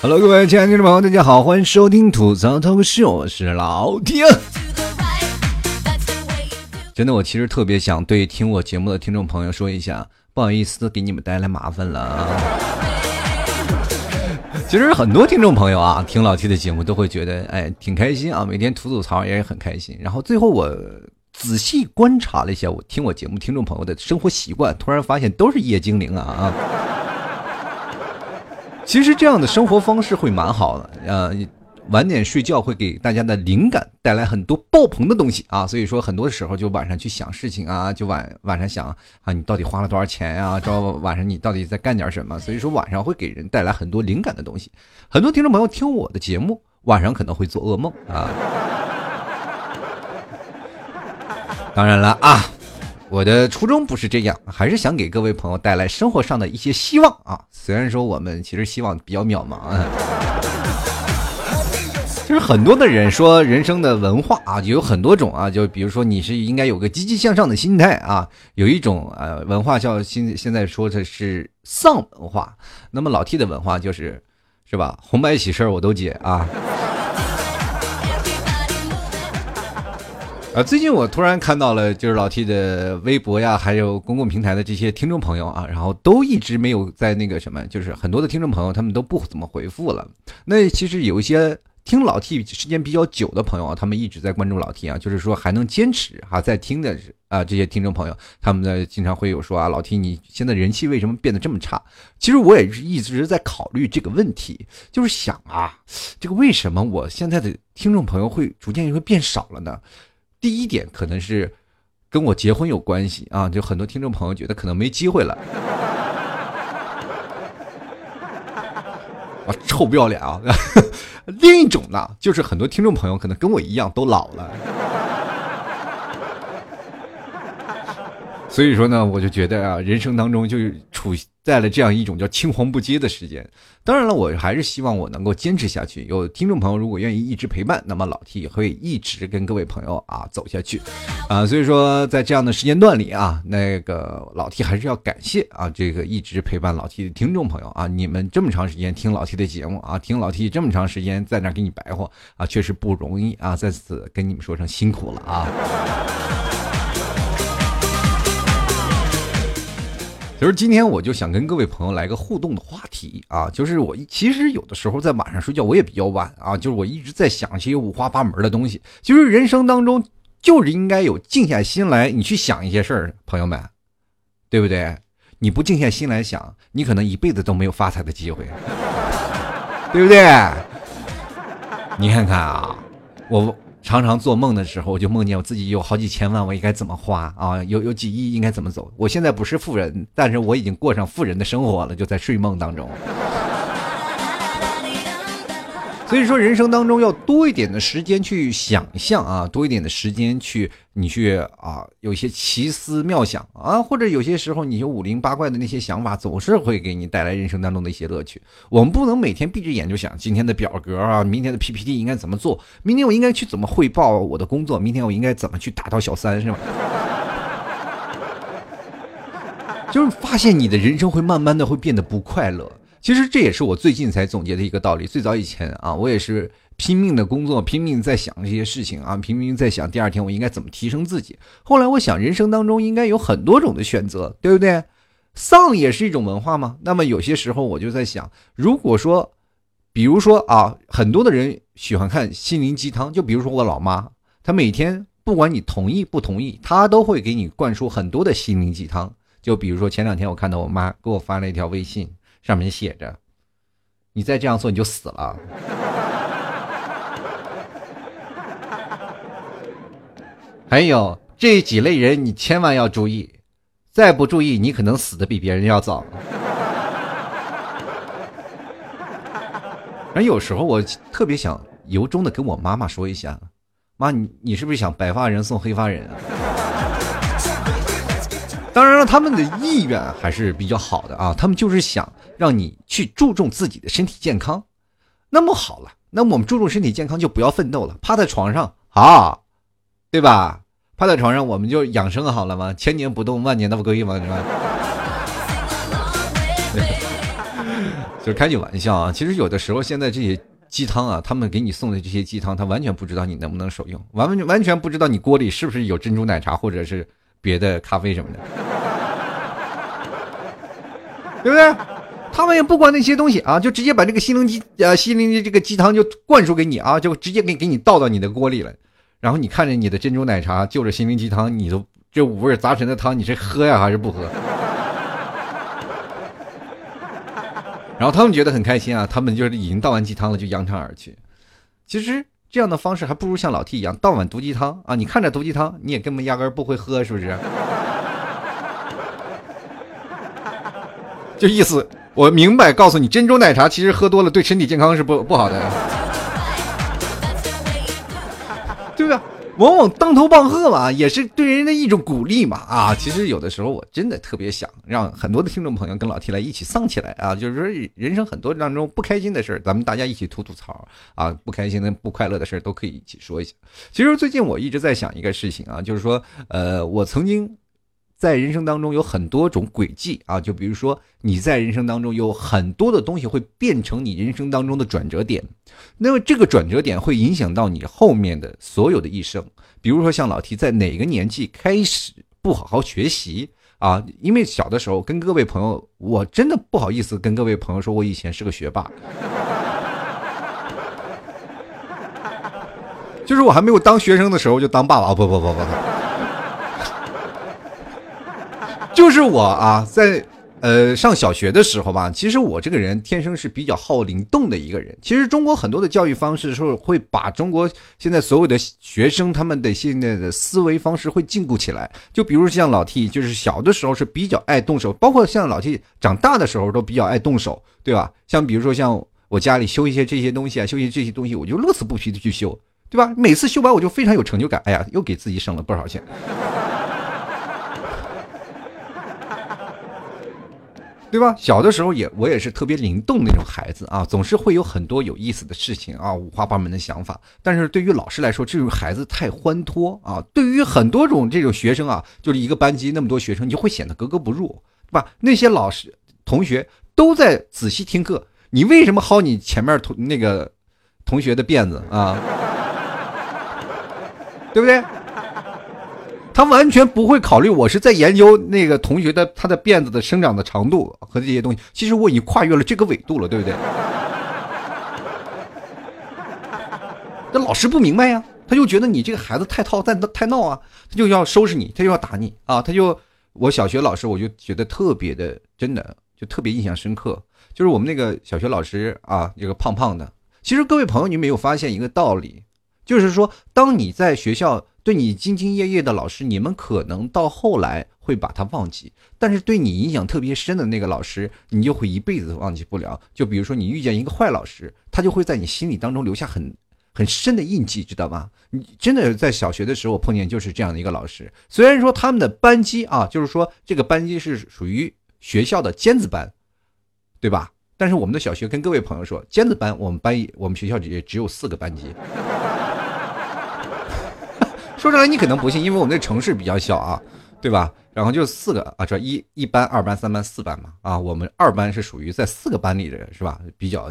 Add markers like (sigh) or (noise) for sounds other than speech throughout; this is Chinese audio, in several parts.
Hello，各位亲爱的听众朋友，大家好，欢迎收听吐槽脱口秀，我是老铁。真的，我其实特别想对听我节目的听众朋友说一下，不好意思，给你们带来麻烦了啊。其实很多听众朋友啊，听老七的节目都会觉得，哎，挺开心啊，每天吐吐槽也很开心。然后最后我仔细观察了一下我听我节目听众朋友的生活习惯，突然发现都是夜精灵啊啊。(laughs) 其实这样的生活方式会蛮好的，呃，晚点睡觉会给大家的灵感带来很多爆棚的东西啊，所以说很多时候就晚上去想事情啊，就晚晚上想啊，你到底花了多少钱呀？(laughs) 知道晚上你到底在干点什么？所以说晚上会给人带来很多灵感的东西。很多听众朋友听我的节目，晚上可能会做噩梦啊。(laughs) 当然了啊。我的初衷不是这样，还是想给各位朋友带来生活上的一些希望啊。虽然说我们其实希望比较渺茫啊，就是很多的人说人生的文化啊，有很多种啊。就比如说你是应该有个积极向上的心态啊。有一种呃文化叫现现在说的是丧文化，那么老 T 的文化就是是吧？红白喜事我都接啊。啊，最近我突然看到了，就是老 T 的微博呀，还有公共平台的这些听众朋友啊，然后都一直没有在那个什么，就是很多的听众朋友他们都不怎么回复了。那其实有一些听老 T 时间比较久的朋友啊，他们一直在关注老 T 啊，就是说还能坚持哈在听的啊这些听众朋友，他们呢经常会有说啊，老 T 你现在人气为什么变得这么差？其实我也是一直在考虑这个问题，就是想啊，这个为什么我现在的听众朋友会逐渐会变少了呢？第一点可能是跟我结婚有关系啊，就很多听众朋友觉得可能没机会了。啊，臭不要脸啊！(laughs) 另一种呢，就是很多听众朋友可能跟我一样都老了。所以说呢，我就觉得啊，人生当中就处在了这样一种叫青黄不接的时间。当然了，我还是希望我能够坚持下去。有听众朋友如果愿意一直陪伴，那么老 T 也会一直跟各位朋友啊走下去。啊，所以说在这样的时间段里啊，那个老 T 还是要感谢啊这个一直陪伴老 T 的听众朋友啊，你们这么长时间听老 T 的节目啊，听老 T 这么长时间在那给你白话啊，确实不容易啊，在此跟你们说声辛苦了啊。就是今天我就想跟各位朋友来个互动的话题啊，就是我其实有的时候在晚上睡觉我也比较晚啊，就是我一直在想一些五花八门的东西。就是人生当中就是应该有静下心来，你去想一些事儿，朋友们，对不对？你不静下心来想，你可能一辈子都没有发财的机会，对不对？你看看啊，我。常常做梦的时候，我就梦见我自己有好几千万，我应该怎么花啊？有有几亿应该怎么走？我现在不是富人，但是我已经过上富人的生活了，就在睡梦当中。所以说，人生当中要多一点的时间去想象啊，多一点的时间去你去啊，有一些奇思妙想啊，或者有些时候你就五灵八怪的那些想法，总是会给你带来人生当中的一些乐趣。我们不能每天闭着眼就想今天的表格啊，明天的 PPT 应该怎么做，明天我应该去怎么汇报我的工作，明天我应该怎么去打到小三，是吧？(laughs) 就是发现你的人生会慢慢的会变得不快乐。其实这也是我最近才总结的一个道理。最早以前啊，我也是拼命的工作，拼命在想这些事情啊，拼命在想第二天我应该怎么提升自己。后来我想，人生当中应该有很多种的选择，对不对？丧也是一种文化吗？那么有些时候我就在想，如果说，比如说啊，很多的人喜欢看心灵鸡汤，就比如说我老妈，她每天不管你同意不同意，她都会给你灌输很多的心灵鸡汤。就比如说前两天我看到我妈给我发了一条微信。上面写着：“你再这样做，你就死了。(laughs) ”还有这几类人，你千万要注意，再不注意，你可能死的比别人要早。而有时候我特别想由衷的跟我妈妈说一下：“妈，你你是不是想白发人送黑发人啊？”当然了，他们的意愿还是比较好的啊，他们就是想让你去注重自己的身体健康。那么好了，那么我们注重身体健康就不要奋斗了，趴在床上啊，对吧？趴在床上我们就养生好了吗？千年不动，万年不归嘛，是吧？就开句玩笑啊，其实有的时候现在这些鸡汤啊，他们给你送的这些鸡汤，他完全不知道你能不能受用，完完完全不知道你锅里是不是有珍珠奶茶或者是别的咖啡什么的，(laughs) 对不对？他们也不管那些东西啊，就直接把这个心灵鸡呃心灵的这个鸡汤就灌输给你啊，就直接给给你倒到你的锅里了。然后你看着你的珍珠奶茶就着心灵鸡汤，你都这五味杂陈的汤，你是喝呀还是不喝？(laughs) 然后他们觉得很开心啊，他们就是已经倒完鸡汤了，就扬长而去。其实这样的方式还不如像老 T 一样倒碗毒鸡汤啊！你看着毒鸡汤，你也根本压根不会喝，是不是？(laughs) 就意思。我明白，告诉你，珍珠奶茶其实喝多了对身体健康是不不好的，往往当头棒喝嘛，也是对人的一种鼓励嘛。啊，其实有的时候我真的特别想让很多的听众朋友跟老 T 来一起丧起来啊，就是说人生很多当中不开心的事儿，咱们大家一起吐吐槽啊，不开心的、不快乐的事儿都可以一起说一下。其实最近我一直在想一个事情啊，就是说，呃，我曾经。在人生当中有很多种轨迹啊，就比如说你在人生当中有很多的东西会变成你人生当中的转折点，那么这个转折点会影响到你后面的所有的一生。比如说像老提在哪个年纪开始不好好学习啊？因为小的时候跟各位朋友，我真的不好意思跟各位朋友说我以前是个学霸，(laughs) 就是我还没有当学生的时候就当爸爸，不不不不不。就是我啊，在呃上小学的时候吧，其实我这个人天生是比较好灵动的一个人。其实中国很多的教育方式是会把中国现在所有的学生他们的现在的思维方式会禁锢起来。就比如像老 T，就是小的时候是比较爱动手，包括像老 T 长大的时候都比较爱动手，对吧？像比如说像我家里修一些这些东西啊，修一些这些东西，我就乐此不疲的去修，对吧？每次修完我就非常有成就感，哎呀，又给自己省了不少钱。对吧？小的时候也我也是特别灵动那种孩子啊，总是会有很多有意思的事情啊，五花八门的想法。但是对于老师来说，这种孩子太欢脱啊。对于很多种这种学生啊，就是一个班级那么多学生，你就会显得格格不入，对吧？那些老师同学都在仔细听课，你为什么薅你前面同那个同学的辫子啊？对不对？他完全不会考虑我是在研究那个同学的他的辫子的生长的长度和这些东西。其实我已经跨越了这个纬度了，对不对？那老师不明白呀，他就觉得你这个孩子太套、太太闹啊，他就要收拾你，他就要打你啊，他就我小学老师我就觉得特别的，真的就特别印象深刻。就是我们那个小学老师啊，一个胖胖的。其实各位朋友，你没有发现一个道理，就是说，当你在学校。对你兢兢业业的老师，你们可能到后来会把他忘记，但是对你影响特别深的那个老师，你就会一辈子忘记不了。就比如说你遇见一个坏老师，他就会在你心里当中留下很很深的印记，知道吗？你真的在小学的时候，碰见就是这样的一个老师。虽然说他们的班级啊，就是说这个班级是属于学校的尖子班，对吧？但是我们的小学跟各位朋友说，尖子班我们班我们学校也只有四个班级。说出来你可能不信，因为我们那城市比较小啊，对吧？然后就四个啊，这一一班、二班、三班、四班嘛啊，我们二班是属于在四个班里的人是吧？比较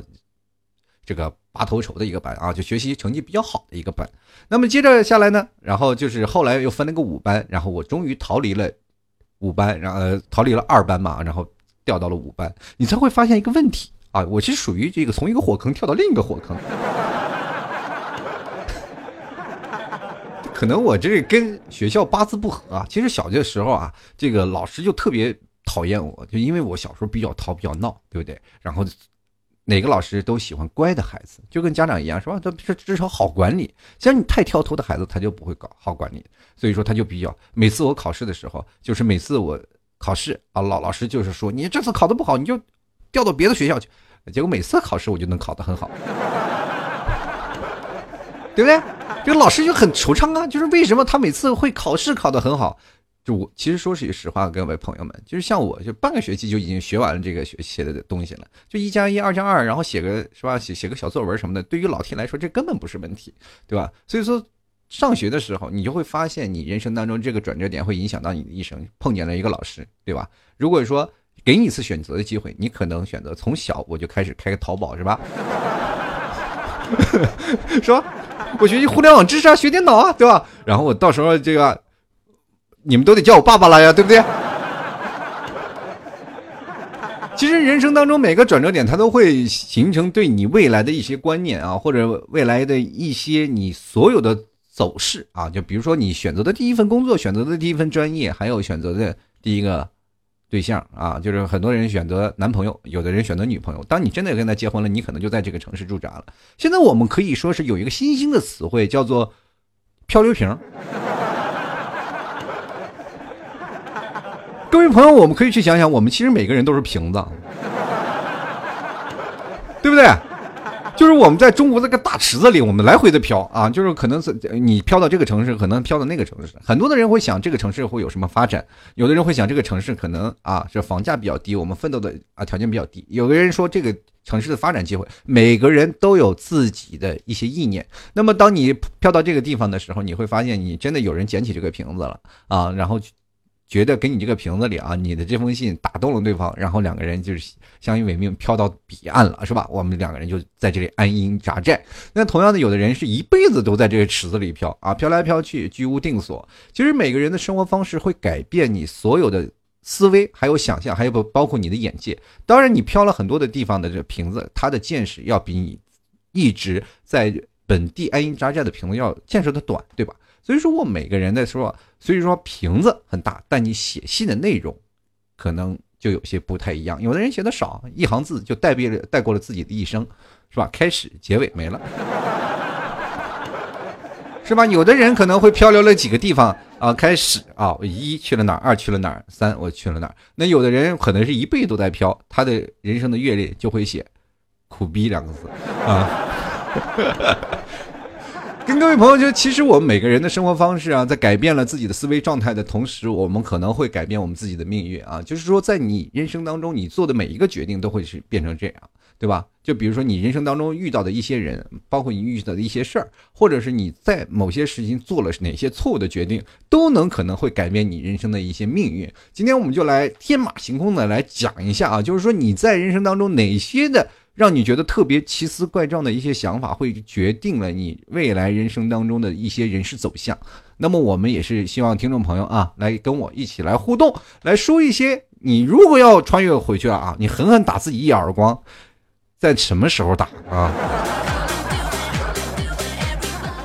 这个拔头筹的一个班啊，就学习成绩比较好的一个班。那么接着下来呢，然后就是后来又分了个五班，然后我终于逃离了五班，然后逃离了二班嘛，然后调到了五班。你才会发现一个问题啊，我是属于这个从一个火坑跳到另一个火坑。可能我这跟学校八字不合啊。其实小的时候啊，这个老师就特别讨厌我，就因为我小时候比较淘、比较闹，对不对？然后哪个老师都喜欢乖的孩子，就跟家长一样，是吧？他至至少好管理。像你太挑头的孩子，他就不会搞好管理。所以说他就比较每次我考试的时候，就是每次我考试啊，老老师就是说你这次考的不好，你就调到别的学校去。结果每次考试我就能考得很好。对不对？这个老师就很惆怅啊，就是为什么他每次会考试考得很好，就我其实说句实话，各位朋友们，就是像我就半个学期就已经学完了这个学写的东西了，就一加一二加二，然后写个是吧，写写个小作文什么的，对于老天来说这根本不是问题，对吧？所以说上学的时候，你就会发现你人生当中这个转折点会影响到你的一生，碰见了一个老师，对吧？如果说给你一次选择的机会，你可能选择从小我就开始开个淘宝，是吧？是吧？(laughs) 我学习互联网知识啊，学电脑啊，对吧？然后我到时候这个。你们都得叫我爸爸了呀，对不对？(laughs) 其实人生当中每个转折点，它都会形成对你未来的一些观念啊，或者未来的一些你所有的走势啊。就比如说你选择的第一份工作，选择的第一份专业，还有选择的第一个对象啊。就是很多人选择男朋友，有的人选择女朋友。当你真的跟他结婚了，你可能就在这个城市驻扎了。现在我们可以说是有一个新兴的词汇，叫做漂流瓶。各位朋友，我们可以去想想，我们其实每个人都是瓶子，对不对？就是我们在中国这个大池子里，我们来回的飘啊，就是可能是你飘到这个城市，可能飘到那个城市。很多的人会想，这个城市会有什么发展？有的人会想，这个城市可能啊，这房价比较低，我们奋斗的啊条件比较低。有的人说，这个城市的发展机会，每个人都有自己的一些意念。那么，当你飘到这个地方的时候，你会发现，你真的有人捡起这个瓶子了啊，然后。觉得给你这个瓶子里啊，你的这封信打动了对方，然后两个人就是相依为命，飘到彼岸了，是吧？我们两个人就在这里安营扎寨。那同样的，有的人是一辈子都在这个池子里飘啊，飘来飘去，居无定所。其实每个人的生活方式会改变你所有的思维，还有想象，还有包包括你的眼界。当然，你飘了很多的地方的这瓶子，它的见识要比你一直在本地安营扎寨的瓶子要见识的短，对吧？所以说我每个人的说，所以说瓶子很大，但你写信的内容，可能就有些不太一样。有的人写的少，一行字就带别了带过了自己的一生，是吧？(laughs) 开始结尾没了，是吧？有的人可能会漂流了几个地方啊，开始啊，一去了哪儿，二去了哪儿，三我去了哪儿。那有的人可能是一辈子都在漂，他的人生的阅历就会写苦逼两个字啊。跟各位朋友就，其实我们每个人的生活方式啊，在改变了自己的思维状态的同时，我们可能会改变我们自己的命运啊。就是说，在你人生当中，你做的每一个决定都会是变成这样，对吧？就比如说你人生当中遇到的一些人，包括你遇到的一些事儿，或者是你在某些事情做了哪些错误的决定，都能可能会改变你人生的一些命运。今天我们就来天马行空的来讲一下啊，就是说你在人生当中哪些的。让你觉得特别奇思怪状的一些想法，会决定了你未来人生当中的一些人事走向。那么我们也是希望听众朋友啊，来跟我一起来互动，来说一些你如果要穿越回去了啊，你狠狠打自己一耳光，在什么时候打啊？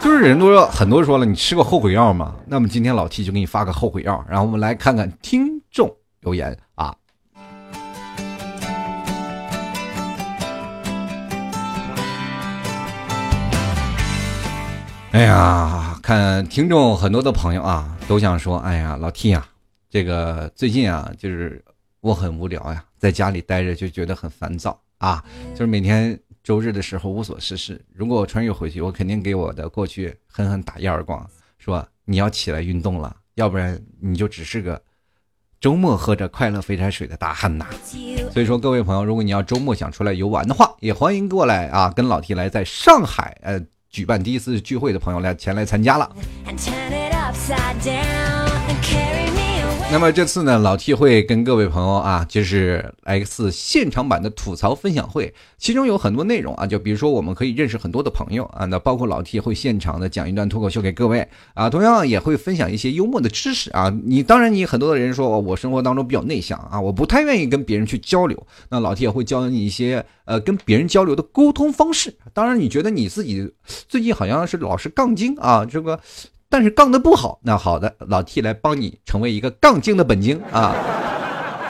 就是人都说很多人说了，你吃过后悔药吗？那么今天老 T 就给你发个后悔药，然后我们来看看听众留言啊。哎呀，看听众很多的朋友啊，都想说，哎呀，老 T 啊，这个最近啊，就是我很无聊呀，在家里待着就觉得很烦躁啊，就是每天周日的时候无所事事。如果我穿越回去，我肯定给我的过去狠狠打一耳光，说你要起来运动了，要不然你就只是个周末喝着快乐肥宅水的大汉呐。所以说，各位朋友，如果你要周末想出来游玩的话，也欢迎过来啊，跟老 T 来在上海呃。举办第一次聚会的朋友来前来参加了。那么这次呢，老 T 会跟各位朋友啊，就是来一次现场版的吐槽分享会，其中有很多内容啊，就比如说我们可以认识很多的朋友啊，那包括老 T 会现场的讲一段脱口秀给各位啊，同样也会分享一些幽默的知识啊。你当然你很多的人说我生活当中比较内向啊，我不太愿意跟别人去交流，那老 T 也会教你一些呃跟别人交流的沟通方式。当然你觉得你自己最近好像是老是杠精啊，这个。但是杠的不好，那好的，老 T 来帮你成为一个杠精的本精啊！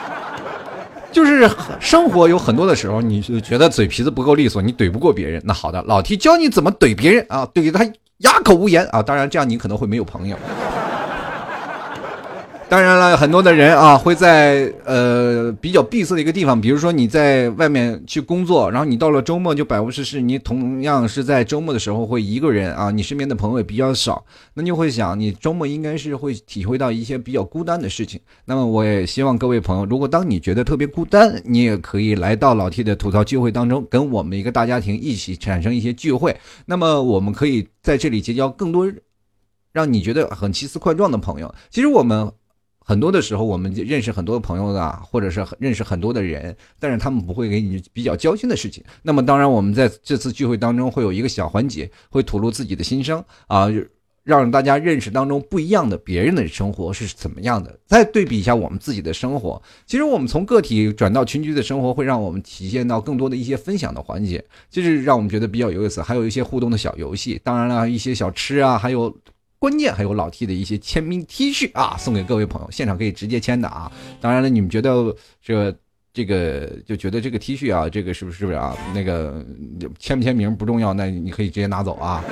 (laughs) 就是生活有很多的时候，你就觉得嘴皮子不够利索，你怼不过别人。那好的，老 T 教你怎么怼别人啊，怼他哑口无言啊！当然这样你可能会没有朋友。当然了，很多的人啊会在呃比较闭塞的一个地方，比如说你在外面去工作，然后你到了周末就百无事事，你同样是在周末的时候会一个人啊，你身边的朋友也比较少，那就会想，你周末应该是会体会到一些比较孤单的事情。那么我也希望各位朋友，如果当你觉得特别孤单，你也可以来到老 T 的吐槽聚会当中，跟我们一个大家庭一起产生一些聚会。那么我们可以在这里结交更多让你觉得很奇思怪状的朋友。其实我们。很多的时候，我们认识很多朋友的，或者是认识很多的人，但是他们不会给你比较交心的事情。那么，当然，我们在这次聚会当中会有一个小环节，会吐露自己的心声啊，让大家认识当中不一样的别人的生活是怎么样的，再对比一下我们自己的生活。其实，我们从个体转到群居的生活，会让我们体现到更多的一些分享的环节，就是让我们觉得比较有意思。还有一些互动的小游戏，当然了一些小吃啊，还有。关键还有老 T 的一些签名 T 恤啊，送给各位朋友，现场可以直接签的啊。当然了，你们觉得这这个就觉得这个 T 恤啊，这个是不是啊？那个签不签名不重要，那你可以直接拿走啊。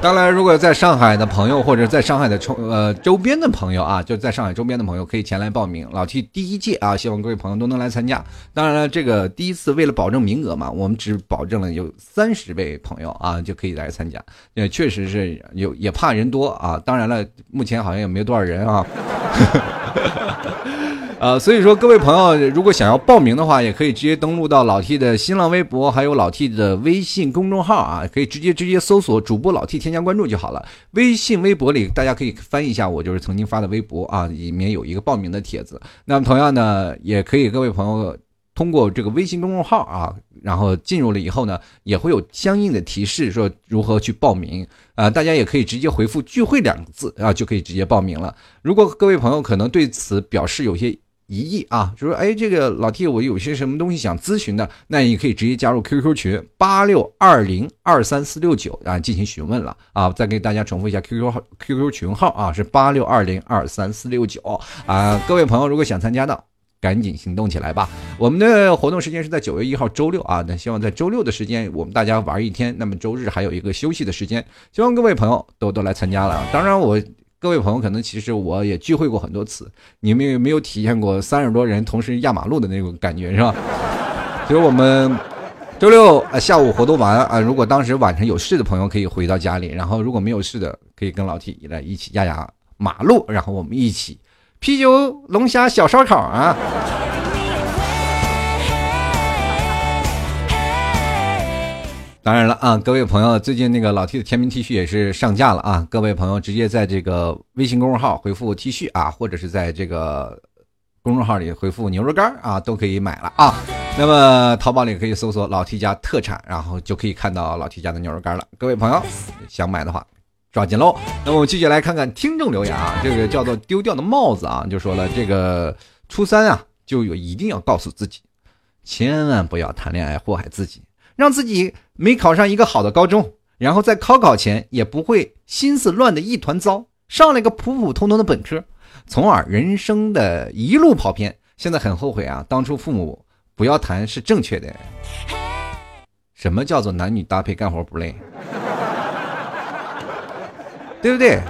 当然，如果在上海的朋友或者在上海的周呃周边的朋友啊，就在上海周边的朋友可以前来报名。老 T 第一届啊，希望各位朋友都能来参加。当然了，这个第一次为了保证名额嘛，我们只保证了有三十位朋友啊就可以来参加。也确实是有也怕人多啊。当然了，目前好像也没有多少人啊。(laughs) 呃，所以说各位朋友，如果想要报名的话，也可以直接登录到老 T 的新浪微博，还有老 T 的微信公众号啊，可以直接直接搜索主播老 T 添加关注就好了。微信、微博里大家可以翻一下，我就是曾经发的微博啊，里面有一个报名的帖子。那么同样呢，也可以各位朋友通过这个微信公众号啊，然后进入了以后呢，也会有相应的提示说如何去报名啊。大家也可以直接回复“聚会”两个字啊，就可以直接报名了。如果各位朋友可能对此表示有些。一亿啊，就说哎，这个老 T，我有些什么东西想咨询的，那你可以直接加入 QQ 群八六二零二三四六九啊，进行询问了啊。再给大家重复一下 QQ 号，QQ 群号啊是八六二零二三四六九啊。各位朋友，如果想参加的，赶紧行动起来吧。我们的活动时间是在九月一号周六啊，那希望在周六的时间我们大家玩一天，那么周日还有一个休息的时间，希望各位朋友都都来参加了。当然我。各位朋友，可能其实我也聚会过很多次，你们有没有体验过三十多人同时压马路的那种感觉，是吧？其实我们周六啊下午活动完啊，如果当时晚上有事的朋友可以回到家里，然后如果没有事的，可以跟老 T 来一起压压马路，然后我们一起啤酒、龙虾、小烧烤啊。当然了啊，各位朋友，最近那个老 T 的签名 T 恤也是上架了啊！各位朋友直接在这个微信公众号回复 T 恤啊，或者是在这个公众号里回复牛肉干啊，都可以买了啊。那么淘宝里可以搜索老 T 家特产，然后就可以看到老 T 家的牛肉干了。各位朋友想买的话，抓紧喽！那我们继续来看看听众留言啊，这个叫做丢掉的帽子啊，就说了这个初三啊，就有一定要告诉自己，千万不要谈恋爱祸害自己。让自己没考上一个好的高中，然后在高考前也不会心思乱的一团糟，上了一个普普通通的本科，从而人生的一路跑偏。现在很后悔啊，当初父母不要谈是正确的。什么叫做男女搭配干活不累？(laughs) 对不对？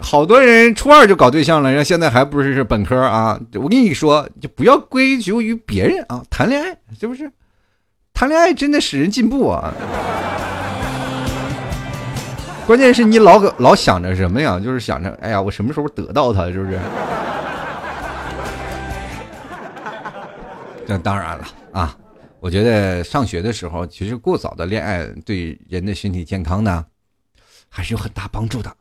好多人初二就搞对象了，人现在还不是是本科啊？我跟你说，就不要归咎于别人啊，谈恋爱是不是？谈恋爱真的使人进步啊！关键是你老老想着什么呀？就是想着，哎呀，我什么时候得到他？是不是？(laughs) 那当然了啊！我觉得上学的时候，其实过早的恋爱对人的身体健康呢，还是有很大帮助的。(laughs)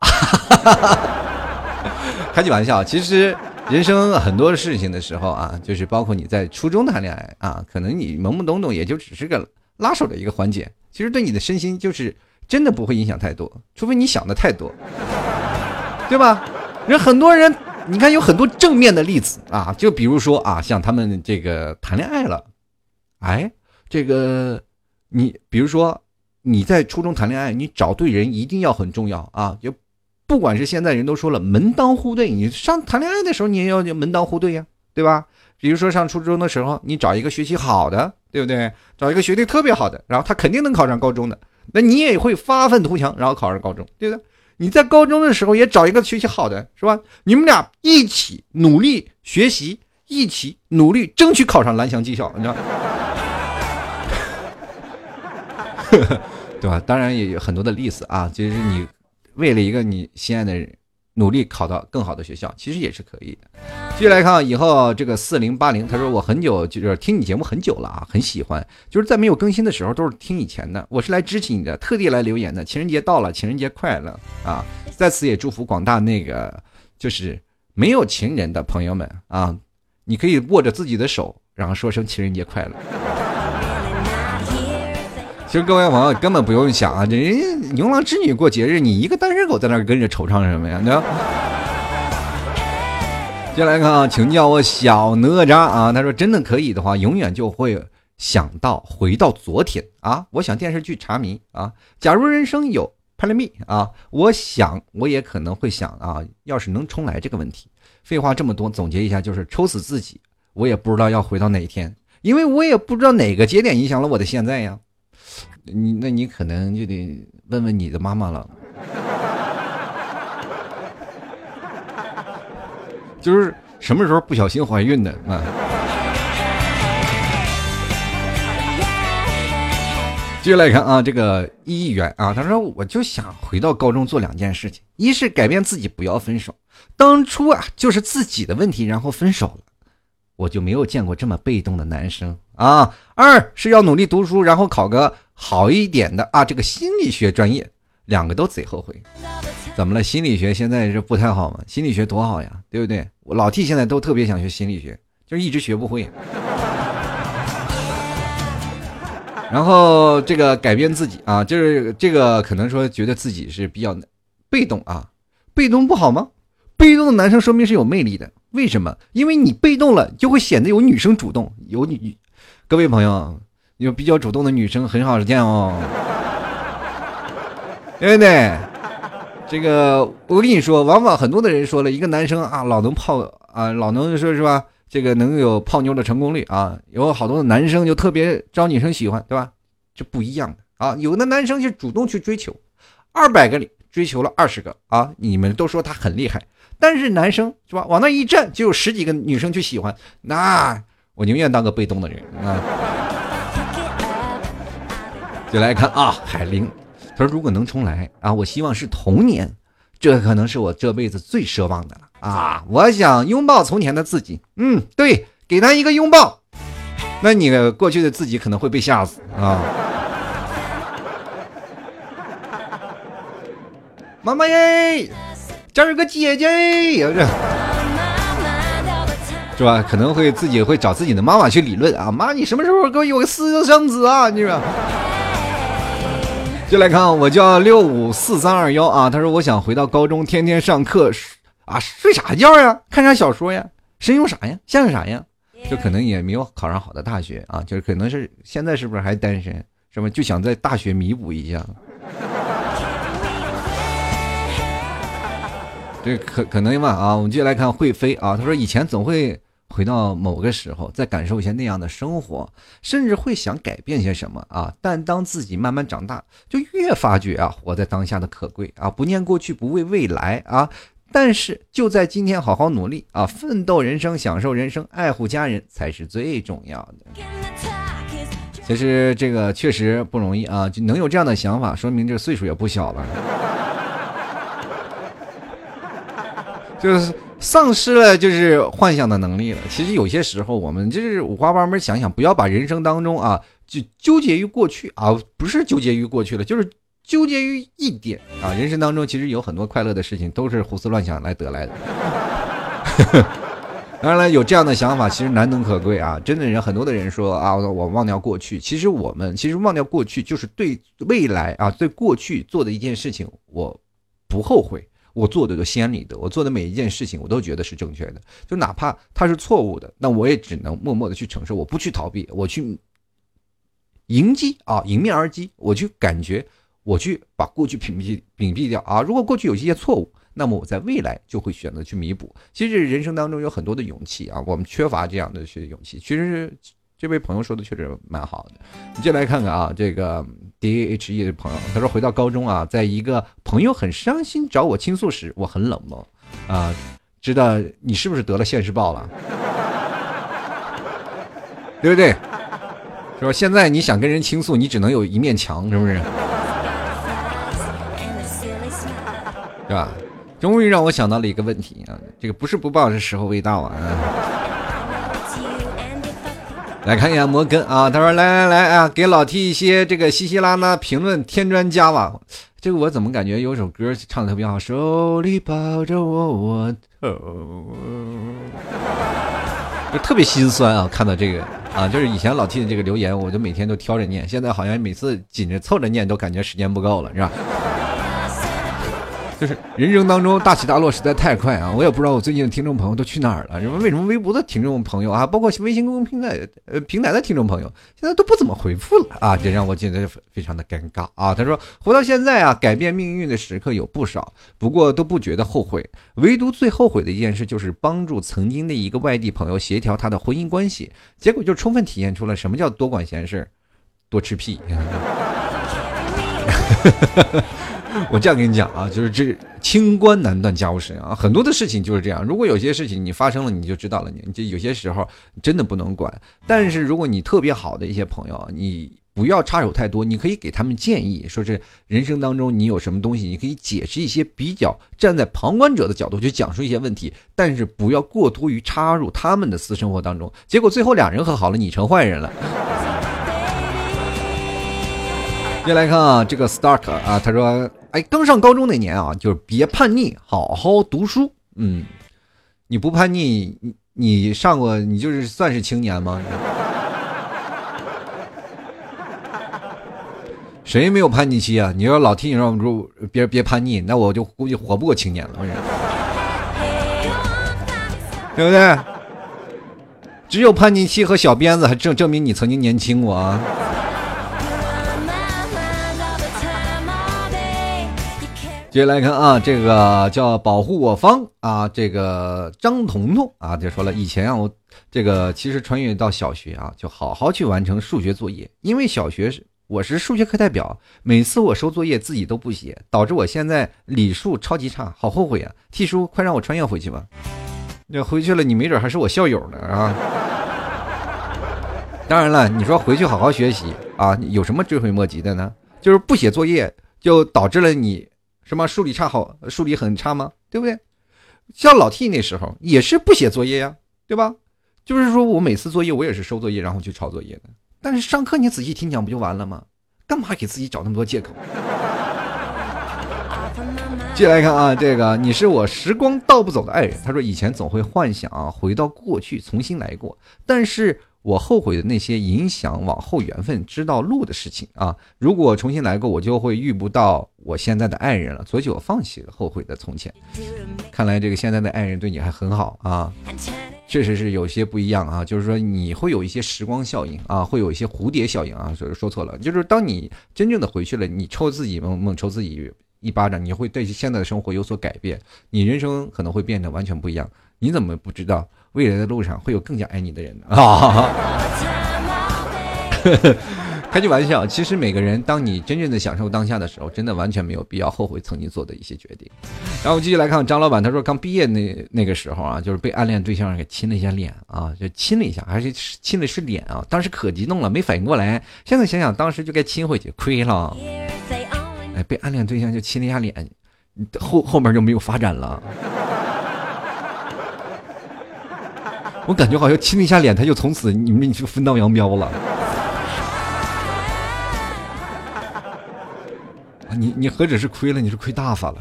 开句玩笑，其实。(laughs) 人生很多事情的时候啊，就是包括你在初中谈恋爱啊，可能你懵懵懂懂，也就只是个拉手的一个环节，其实对你的身心就是真的不会影响太多，除非你想的太多，(laughs) 对吧？人很多人，你看有很多正面的例子啊，就比如说啊，像他们这个谈恋爱了，哎，这个你比如说你在初中谈恋爱，你找对人一定要很重要啊，就。不管是现在人都说了门当户对，你上谈恋爱的时候你也要门当户对呀，对吧？比如说上初中的时候，你找一个学习好的，对不对？找一个学历特别好的，然后他肯定能考上高中的，那你也会发愤图强，然后考上高中，对不对？你在高中的时候也找一个学习好的，是吧？你们俩一起努力学习，一起努力争取考上蓝翔技校，你知道？(laughs) 对吧？当然也有很多的例子啊，就是你为了一个你心爱的人。努力考到更好的学校，其实也是可以的。继续来看，以后这个四零八零，他说我很久就是听你节目很久了啊，很喜欢，就是在没有更新的时候都是听以前的。我是来支持你的，特地来留言的。情人节到了，情人节快乐啊！在此也祝福广大那个就是没有情人的朋友们啊，你可以握着自己的手，然后说声情人节快乐。其实各位朋友根本不用想啊，这人家牛郎织女过节日，你一个单身狗在那跟着惆怅什么呀？你知道？接下来看啊，请叫我小哪吒啊。他说：“真的可以的话，永远就会想到回到昨天啊。我想电视剧查谜啊。假如人生有 plan me 啊，我想我也可能会想啊，要是能重来这个问题。废话这么多，总结一下就是抽死自己，我也不知道要回到哪一天，因为我也不知道哪个节点影响了我的现在呀。”你那你可能就得问问你的妈妈了，就是什么时候不小心怀孕的啊？接下来看啊，这个一元啊，他说我就想回到高中做两件事情，一是改变自己不要分手，当初啊就是自己的问题，然后分手了，我就没有见过这么被动的男生啊。二是要努力读书，然后考个。好一点的啊，这个心理学专业，两个都贼后悔。怎么了？心理学现在是不太好吗？心理学多好呀，对不对？我老 T 现在都特别想学心理学，就是一直学不会。然后这个改变自己啊，就是这个可能说觉得自己是比较被动啊，被动不好吗？被动的男生说明是有魅力的，为什么？因为你被动了，就会显得有女生主动，有女。各位朋友。有比较主动的女生很少见哦，对不对？这个我跟你说，往往很多的人说了一个男生啊，老能泡啊，老能说是吧？这个能有泡妞的成功率啊，有好多的男生就特别招女生喜欢，对吧？这不一样的啊，有的男生就主动去追求，二百个里追求了二十个啊，你们都说他很厉害，但是男生是吧？往那一站就有十几个女生去喜欢，那我宁愿当个被动的人啊。就来看啊，海玲，他说如果能重来啊，我希望是童年，这可能是我这辈子最奢望的了啊！我想拥抱从前的自己，嗯，对，给他一个拥抱，那你过去的自己可能会被吓死啊！(laughs) 妈妈耶，这儿有个姐姐，有这，是吧？可能会自己会找自己的妈妈去理论啊，妈，你什么时候给我有个私生子啊？你说。就来看，我叫六五四三二幺啊。他说：“我想回到高中，天天上课啊，睡啥觉呀？看啥小说呀？声优啥呀？像啥呀？就可能也没有考上好的大学啊，就是可能是现在是不是还单身？是吧？就想在大学弥补一下。(laughs) 这可可能吧啊？我们接下来看会飞啊。他说以前总会。”回到某个时候，再感受一下那样的生活，甚至会想改变些什么啊！但当自己慢慢长大，就越发觉啊，活在当下的可贵啊！不念过去，不畏未来啊！但是就在今天，好好努力啊！奋斗人生，享受人生，爱护家人才是最重要的。其实这个确实不容易啊！就能有这样的想法，说明这岁数也不小了。(laughs) 就是。丧失了就是幻想的能力了。其实有些时候，我们就是五花八门想想，不要把人生当中啊，就纠结于过去啊，不是纠结于过去了，就是纠结于一点啊。人生当中其实有很多快乐的事情，都是胡思乱想来得来的。(laughs) 当然了，有这样的想法其实难能可贵啊。真的人很多的人说啊，我忘掉过去。其实我们其实忘掉过去，就是对未来啊，对过去做的一件事情，我不后悔。我做的都心安理得，我做的每一件事情我都觉得是正确的，就哪怕它是错误的，那我也只能默默的去承受，我不去逃避，我去迎击啊，迎面而击，我去感觉，我去把过去屏蔽屏蔽掉啊。如果过去有一些错误，那么我在未来就会选择去弥补。其实人生当中有很多的勇气啊，我们缺乏这样的些勇气。其实这位朋友说的确实蛮好的。你就来看看啊，这个 D H E 的朋友，他说回到高中啊，在一个朋友很伤心找我倾诉时，我很冷漠啊，知道你是不是得了现世报了，对不对？是吧？现在你想跟人倾诉，你只能有一面墙，是不是？是吧？终于让我想到了一个问题啊，这个不是不报，是时候未到啊。来看一下摩根啊，他说来来来啊，给老 T 一些这个稀稀拉拉评论添砖加瓦。这个我怎么感觉有首歌唱的特别好？手里抱着我我头，就特别心酸啊！看到这个啊，就是以前老 T 的这个留言，我就每天都挑着念，现在好像每次紧着凑着念，都感觉时间不够了，是吧？就是人生当中大起大落实在太快啊！我也不知道我最近的听众朋友都去哪儿了。什么为什么微博的听众朋友啊，包括微信公众平台呃平台的听众朋友，现在都不怎么回复了啊？这让我觉得非常的尴尬啊！他说活到现在啊，改变命运的时刻有不少，不过都不觉得后悔。唯独最后悔的一件事，就是帮助曾经的一个外地朋友协调他的婚姻关系，结果就充分体现出了什么叫多管闲事，多吃屁。(laughs) 我这样跟你讲啊，就是这清官难断家务事啊，很多的事情就是这样。如果有些事情你发生了，你就知道了，你这有些时候真的不能管。但是如果你特别好的一些朋友，你不要插手太多，你可以给他们建议，说是人生当中你有什么东西，你可以解释一些比较站在旁观者的角度去讲述一些问题，但是不要过多于插入他们的私生活当中，结果最后两人和好了，你成坏人了。(laughs) 接来看啊，这个 Stark 啊，他说。哎，刚上高中那年啊，就是别叛逆，好好读书。嗯，你不叛逆，你你上过，你就是算是青年吗？(laughs) 谁没有叛逆期啊？你要老听你说说别别叛逆，那我就估计活不过青年了，(laughs) 对不对？只有叛逆期和小鞭子，还证证明你曾经年轻过啊。接下来看啊，这个叫保护我方啊，这个张彤彤啊，就说了，以前啊，我这个其实穿越到小学啊，就好好去完成数学作业，因为小学是我是数学课代表，每次我收作业自己都不写，导致我现在理数超级差，好后悔啊！T 叔，快让我穿越回去吧，那回去了你没准还是我校友呢啊！当然了，你说回去好好学习啊，有什么追悔莫及的呢？就是不写作业，就导致了你。什么数理差好，数理很差吗？对不对？像老 T 那时候也是不写作业呀，对吧？就是说我每次作业我也是收作业然后去抄作业的。但是上课你仔细听讲不就完了吗？干嘛给自己找那么多借口？(laughs) 接来看啊，这个你是我时光倒不走的爱人。他说以前总会幻想啊回到过去重新来过，但是。我后悔的那些影响往后缘分知道路的事情啊！如果重新来过，我就会遇不到我现在的爱人了。所以，我放弃了后悔的从前。看来这个现在的爱人对你还很好啊，确实是有些不一样啊。就是说，你会有一些时光效应啊，会有一些蝴蝶效应啊。所以说错了，就是当你真正的回去了，你抽自己猛猛抽自己一巴掌，你会对现在的生活有所改变，你人生可能会变得完全不一样。你怎么不知道？未来的路上会有更加爱你的人啊！(laughs) 开句玩笑，其实每个人，当你真正的享受当下的时候，真的完全没有必要后悔曾经做的一些决定。然后我们继续来看张老板，他说刚毕业那那个时候啊，就是被暗恋对象给亲了一下脸啊，就亲了一下，还是亲的是脸啊，当时可激动了，没反应过来。现在想想，当时就该亲回去，亏了。哎，被暗恋对象就亲了一下脸，后后面就没有发展了。我感觉好像亲了一下脸，他就从此你们就分道扬镳了。(laughs) 你你何止是亏了，你是亏大发了。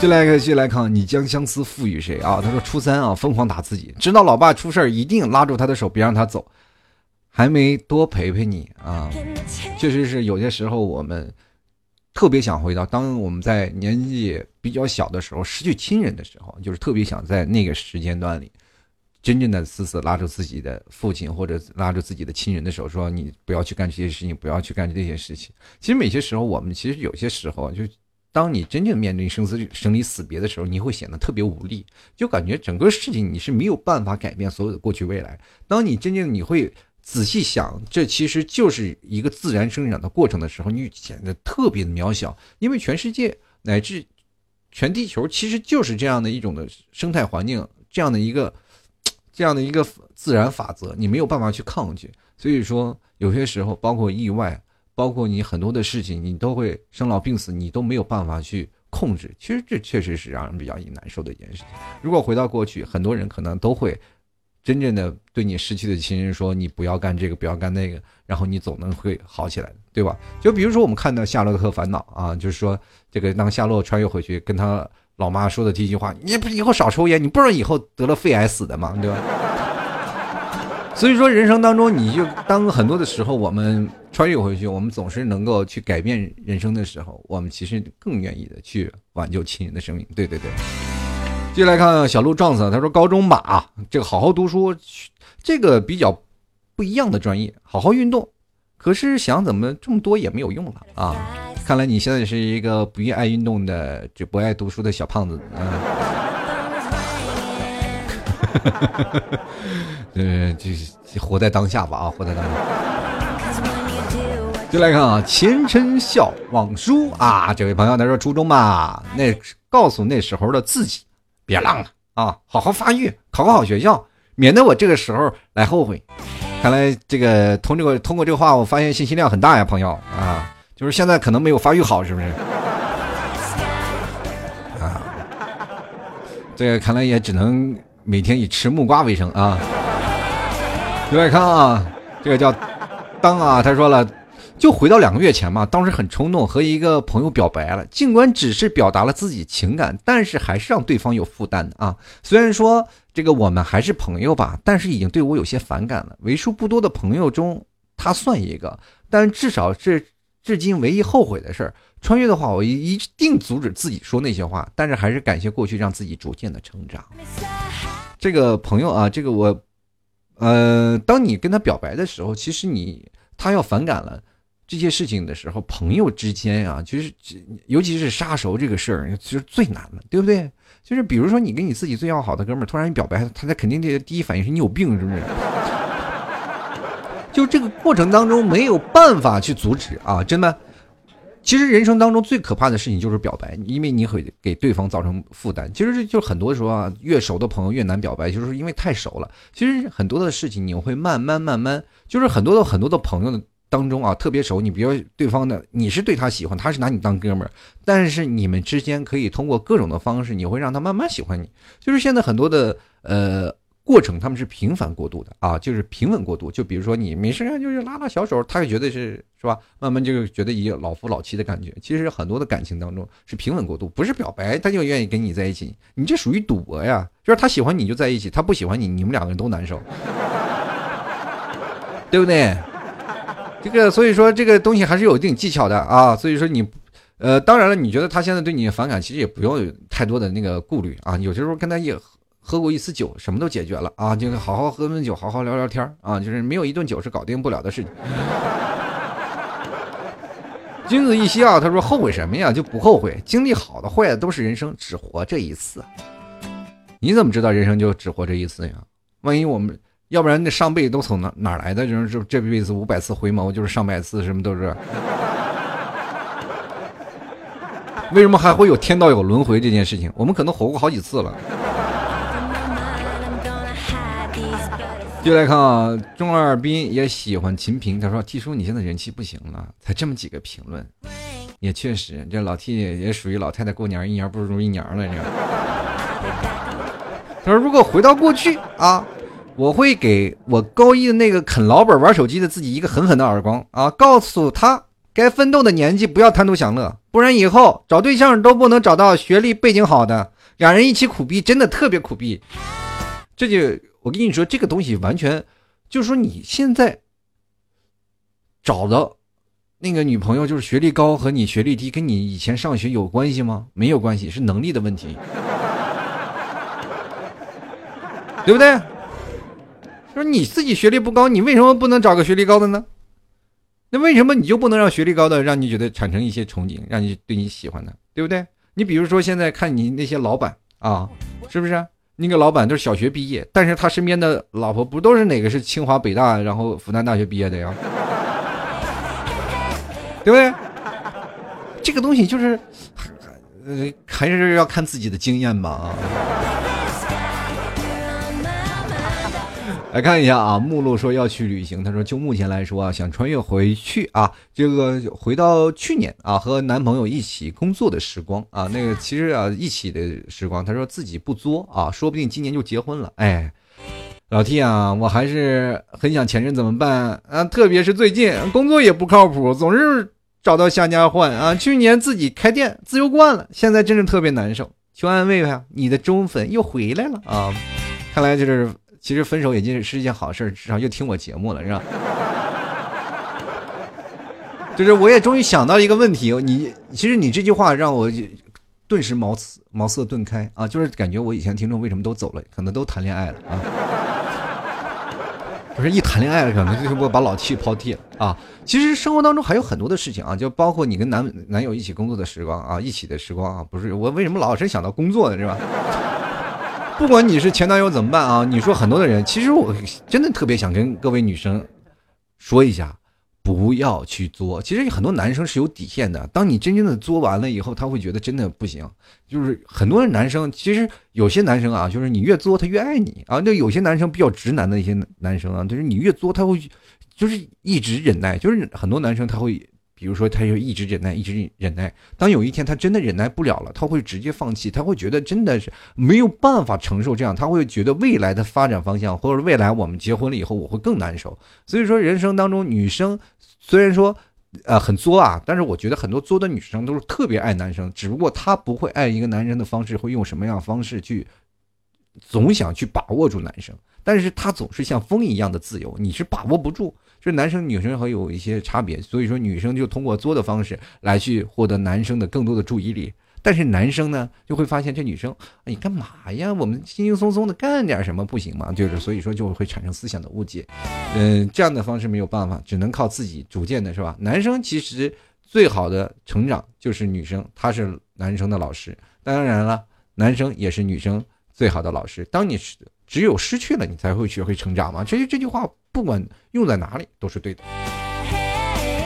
进来个进来看，你将相思赋予谁啊？他说初三啊，疯狂打自己，知道老爸出事儿，一定拉住他的手，别让他走。还没多陪陪你啊，确实是有些时候我们特别想回到当我们在年纪比较小的时候，失去亲人的时候，就是特别想在那个时间段里。真正的死死拉住自己的父亲或者拉住自己的亲人的手，说你不要去干这些事情，不要去干这些事情。其实，有些时候我们其实有些时候，就当你真正面对生死生离死别的时候，你会显得特别无力，就感觉整个事情你是没有办法改变所有的过去未来。当你真正你会仔细想，这其实就是一个自然生长的过程的时候，你显得特别的渺小，因为全世界乃至全地球其实就是这样的一种的生态环境，这样的一个这样的一个自然法则，你没有办法去抗拒。所以说，有些时候，包括意外，包括你很多的事情，你都会生老病死，你都没有办法去控制。其实这确实是让人比较难受的一件事情。如果回到过去，很多人可能都会。真正的对你失去的亲人说：“你不要干这个，不要干那个，然后你总能会好起来，对吧？”就比如说我们看到《夏洛特烦恼》啊，就是说这个当夏洛穿越回去跟他老妈说的第一句话：“你不以后少抽烟，你不知道以后得了肺癌死的吗？对吧？” (laughs) 所以说人生当中，你就当很多的时候我们穿越回去，我们总是能够去改变人生的时候，我们其实更愿意的去挽救亲人的生命。对对对。接下来看小鹿撞死，他说高中吧，这个好好读书，这个比较不一样的专业，好好运动。可是想怎么这么多也没有用了啊！看来你现在是一个不爱运动的，就不爱读书的小胖子。嗯，(laughs) 呃，就活在当下吧啊，活在当下。就来看啊，前尘笑忘书啊，这位朋友他说初中吧，那告诉那时候的自己。别浪了啊！好好发育，考个好学校，免得我这个时候来后悔。看来这个通这个通过这个话，我发现信息量很大呀，朋友啊，就是现在可能没有发育好，是不是？啊，这个看来也只能每天以吃木瓜为生啊。另外看啊，这个叫当啊，他说了。就回到两个月前嘛，当时很冲动，和一个朋友表白了。尽管只是表达了自己情感，但是还是让对方有负担的啊。虽然说这个我们还是朋友吧，但是已经对我有些反感了。为数不多的朋友中，他算一个，但至少是至今唯一后悔的事儿。穿越的话，我一定阻止自己说那些话，但是还是感谢过去，让自己逐渐的成长。这个朋友啊，这个我，呃，当你跟他表白的时候，其实你他要反感了。这些事情的时候，朋友之间啊，其实尤其是杀熟这个事儿，其实最难了，对不对？就是比如说你跟你自己最要好的哥们儿突然表白，他他肯定的第一反应是你有病，是不是？就这个过程当中没有办法去阻止啊，真的。其实人生当中最可怕的事情就是表白，因为你会给对方造成负担。其实就很多时候啊，越熟的朋友越难表白，就是因为太熟了。其实很多的事情你会慢慢慢慢，就是很多的很多的朋友。当中啊，特别熟，你比如对方的，你是对他喜欢，他是拿你当哥们儿，但是你们之间可以通过各种的方式，你会让他慢慢喜欢你。就是现在很多的呃过程，他们是平凡过渡的啊，就是平稳过渡。就比如说你没事啊，就是拉拉小手，他就觉得是是吧？慢慢就觉得以老夫老妻的感觉。其实很多的感情当中是平稳过渡，不是表白他就愿意跟你在一起，你这属于赌博呀。就是他喜欢你就在一起，他不喜欢你，你们两个人都难受，(laughs) 对不对？这个，所以说这个东西还是有一定技巧的啊。所以说你，呃，当然了，你觉得他现在对你反感，其实也不用有太多的那个顾虑啊。有些时候跟他也喝过一次酒，什么都解决了啊。就是好好喝顿酒，好好聊聊天啊。就是没有一顿酒是搞定不了的事情。(laughs) 君子一息啊，他说后悔什么呀？就不后悔，经历好的坏的都是人生，只活这一次。你怎么知道人生就只活这一次呀？万一我们。要不然那上辈子都从哪哪来的？就是这辈子五百次回眸，就是上百次什么都是。(laughs) 为什么还会有天道有轮回这件事情？我们可能活过好几次了。就来看啊，中二斌也喜欢秦平，他说：“T 叔，你现在人气不行了，才这么几个评论，也确实，这老 T 也属于老太太过年一年不如一年了。”这他说：“如果回到过去啊。”我会给我高一的那个啃老本玩手机的自己一个狠狠的耳光啊！告诉他，该奋斗的年纪不要贪图享乐，不然以后找对象都不能找到学历背景好的，两人一起苦逼，真的特别苦逼。这就我跟你说，这个东西完全就是说，你现在找的那个女朋友就是学历高和你学历低，跟你以前上学有关系吗？没有关系，是能力的问题，对不对？说你自己学历不高，你为什么不能找个学历高的呢？那为什么你就不能让学历高的让你觉得产生一些憧憬，让你对你喜欢呢？对不对？你比如说现在看你那些老板啊，是不是？那个老板都是小学毕业，但是他身边的老婆不都是哪个是清华、北大，然后复旦大学毕业的呀？(laughs) 对不对？这个东西就是，呃，还是要看自己的经验吧啊。来看一下啊，目录说要去旅行。他说，就目前来说啊，想穿越回去啊，这个回到去年啊，和男朋友一起工作的时光啊，那个其实啊，一起的时光。他说自己不作啊，说不定今年就结婚了。哎，老 T 啊，我还是很想前任怎么办啊？特别是最近工作也不靠谱，总是找到下家换啊。去年自己开店自由惯了，现在真是特别难受，求安慰啊！你的忠粉又回来了啊！看来就是。其实分手已经是一件好事，至少又听我节目了，是吧？(laughs) 就是我也终于想到一个问题，你其实你这句话让我顿时茅塞茅塞顿开啊！就是感觉我以前听众为什么都走了，可能都谈恋爱了啊？不是一谈恋爱了，可能就是我把老气抛弃了啊！其实生活当中还有很多的事情啊，就包括你跟男男友一起工作的时光啊，一起的时光啊，不是我为什么老是想到工作呢，是吧？不管你是前男友怎么办啊？你说很多的人，其实我真的特别想跟各位女生说一下，不要去作。其实很多男生是有底线的，当你真正的作完了以后，他会觉得真的不行。就是很多男生，其实有些男生啊，就是你越作他越爱你啊。那有些男生比较直男的一些男生啊，就是你越作他会，就是一直忍耐。就是很多男生他会。比如说，他就一直忍耐，一直忍耐。当有一天他真的忍耐不了了，他会直接放弃。他会觉得真的是没有办法承受这样，他会觉得未来的发展方向，或者未来我们结婚了以后，我会更难受。所以说，人生当中女生虽然说，呃，很作啊，但是我觉得很多作的女生都是特别爱男生，只不过她不会爱一个男人的方式会用什么样方式去，总想去把握住男生，但是她总是像风一样的自由，你是把握不住。这男生女生还有一些差别，所以说女生就通过作的方式来去获得男生的更多的注意力，但是男生呢就会发现这女生，你干嘛呀？我们轻轻松松的干点什么不行吗？就是所以说就会产生思想的误解，嗯，这样的方式没有办法，只能靠自己逐渐的，是吧？男生其实最好的成长就是女生，她是男生的老师，当然了，男生也是女生最好的老师。当你只有失去了，你才会学会成长嘛。其实这句话。不管用在哪里都是对的，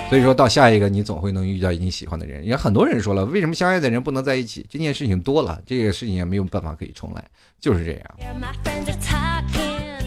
所以说到下一个你总会能遇到你喜欢的人。也很多人说了，为什么相爱的人不能在一起？这件事情多了，这个事情也没有办法可以重来，就是这样。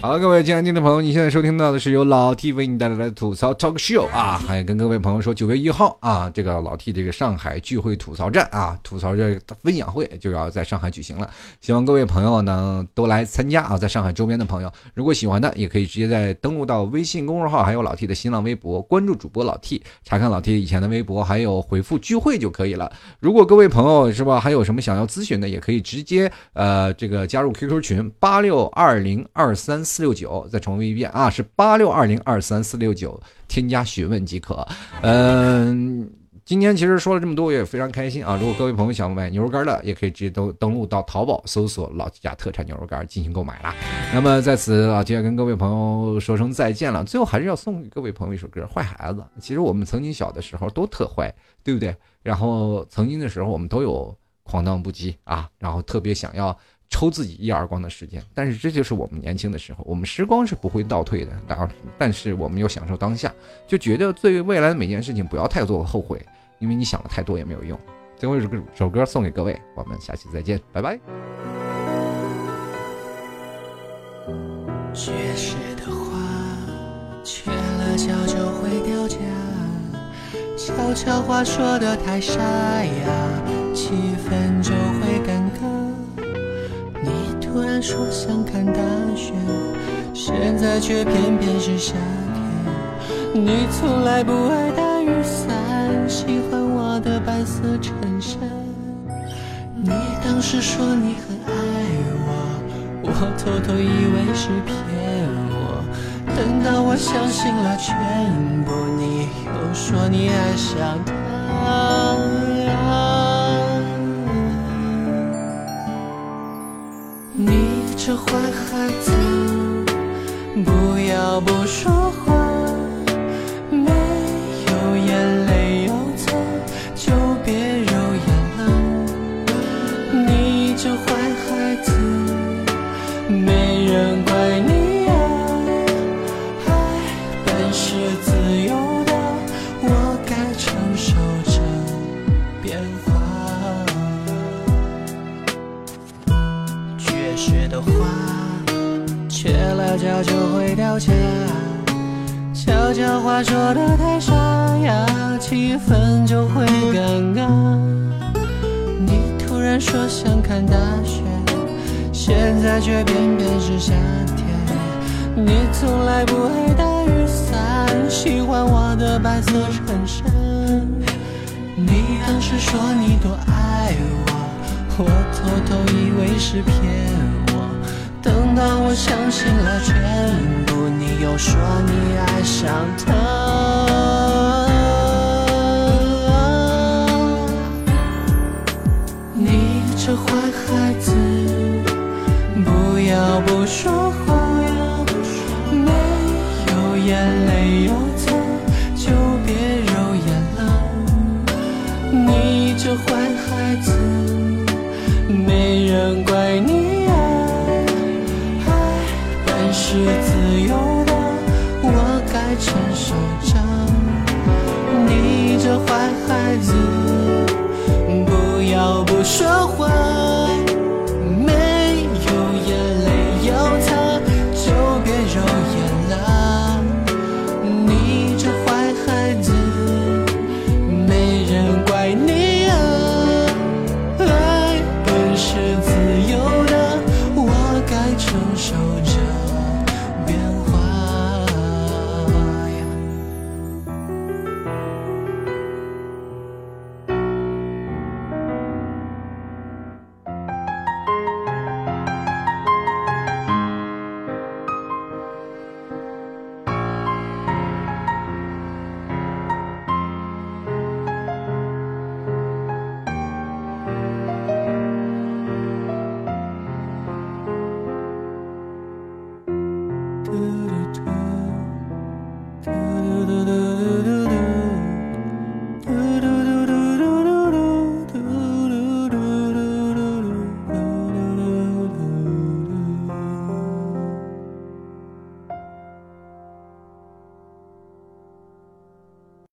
好了，各位亲爱的听众朋友，你现在收听到的是由老 T 为你带来的吐槽 talk show 啊，还跟各位朋友说，九月一号啊，这个老 T 这个上海聚会吐槽站啊，吐槽这分享会就要在上海举行了，希望各位朋友呢都来参加啊，在上海周边的朋友，如果喜欢的，也可以直接在登录到微信公众号，还有老 T 的新浪微博，关注主播老 T，查看老 T 以前的微博，还有回复聚会就可以了。如果各位朋友是吧，还有什么想要咨询的，也可以直接呃这个加入 QQ 群八六二零二三。四四六九，再重复一遍啊，是八六二零二三四六九，添加询问即可。嗯，今天其实说了这么多，我也非常开心啊。如果各位朋友想买牛肉干的，也可以直接登登录到淘宝搜索“老家特产牛肉干”进行购买啦。那么在此啊，就要跟各位朋友说声再见了。最后还是要送给各位朋友一首歌，《坏孩子》。其实我们曾经小的时候都特坏，对不对？然后曾经的时候我们都有狂荡不羁啊，然后特别想要。抽自己一耳光的时间，但是这就是我们年轻的时候。我们时光是不会倒退的，但但是我们要享受当下，就觉得对于未来的每件事情不要太多后悔，因为你想的太多也没有用。最后一首歌，首歌送给各位，我们下期再见，拜拜。的话，缺了角就会掉价，悄悄话说的太沙哑，气氛就会尴尬。突然说想看大雪，现在却偏偏是夏天。你从来不爱打雨伞，喜欢我的白色衬衫。你当时说你很爱我，我偷偷以为是骗我。等到我相信了全部，你又说你爱上他。这坏孩子，不要不说话，就会掉价。悄悄话说的太沙哑，气氛就会尴尬。你突然说想看大雪，现在却偏偏是夏天。你从来不会打雨伞，喜欢我的白色衬衫。你当时说你多爱我，我偷偷以为是骗我。等到我相信了全，又说你爱上他。你这坏孩子，不要不说话，没有眼泪有擦就别揉眼了。你这坏孩子，没人怪你爱，爱本是自由，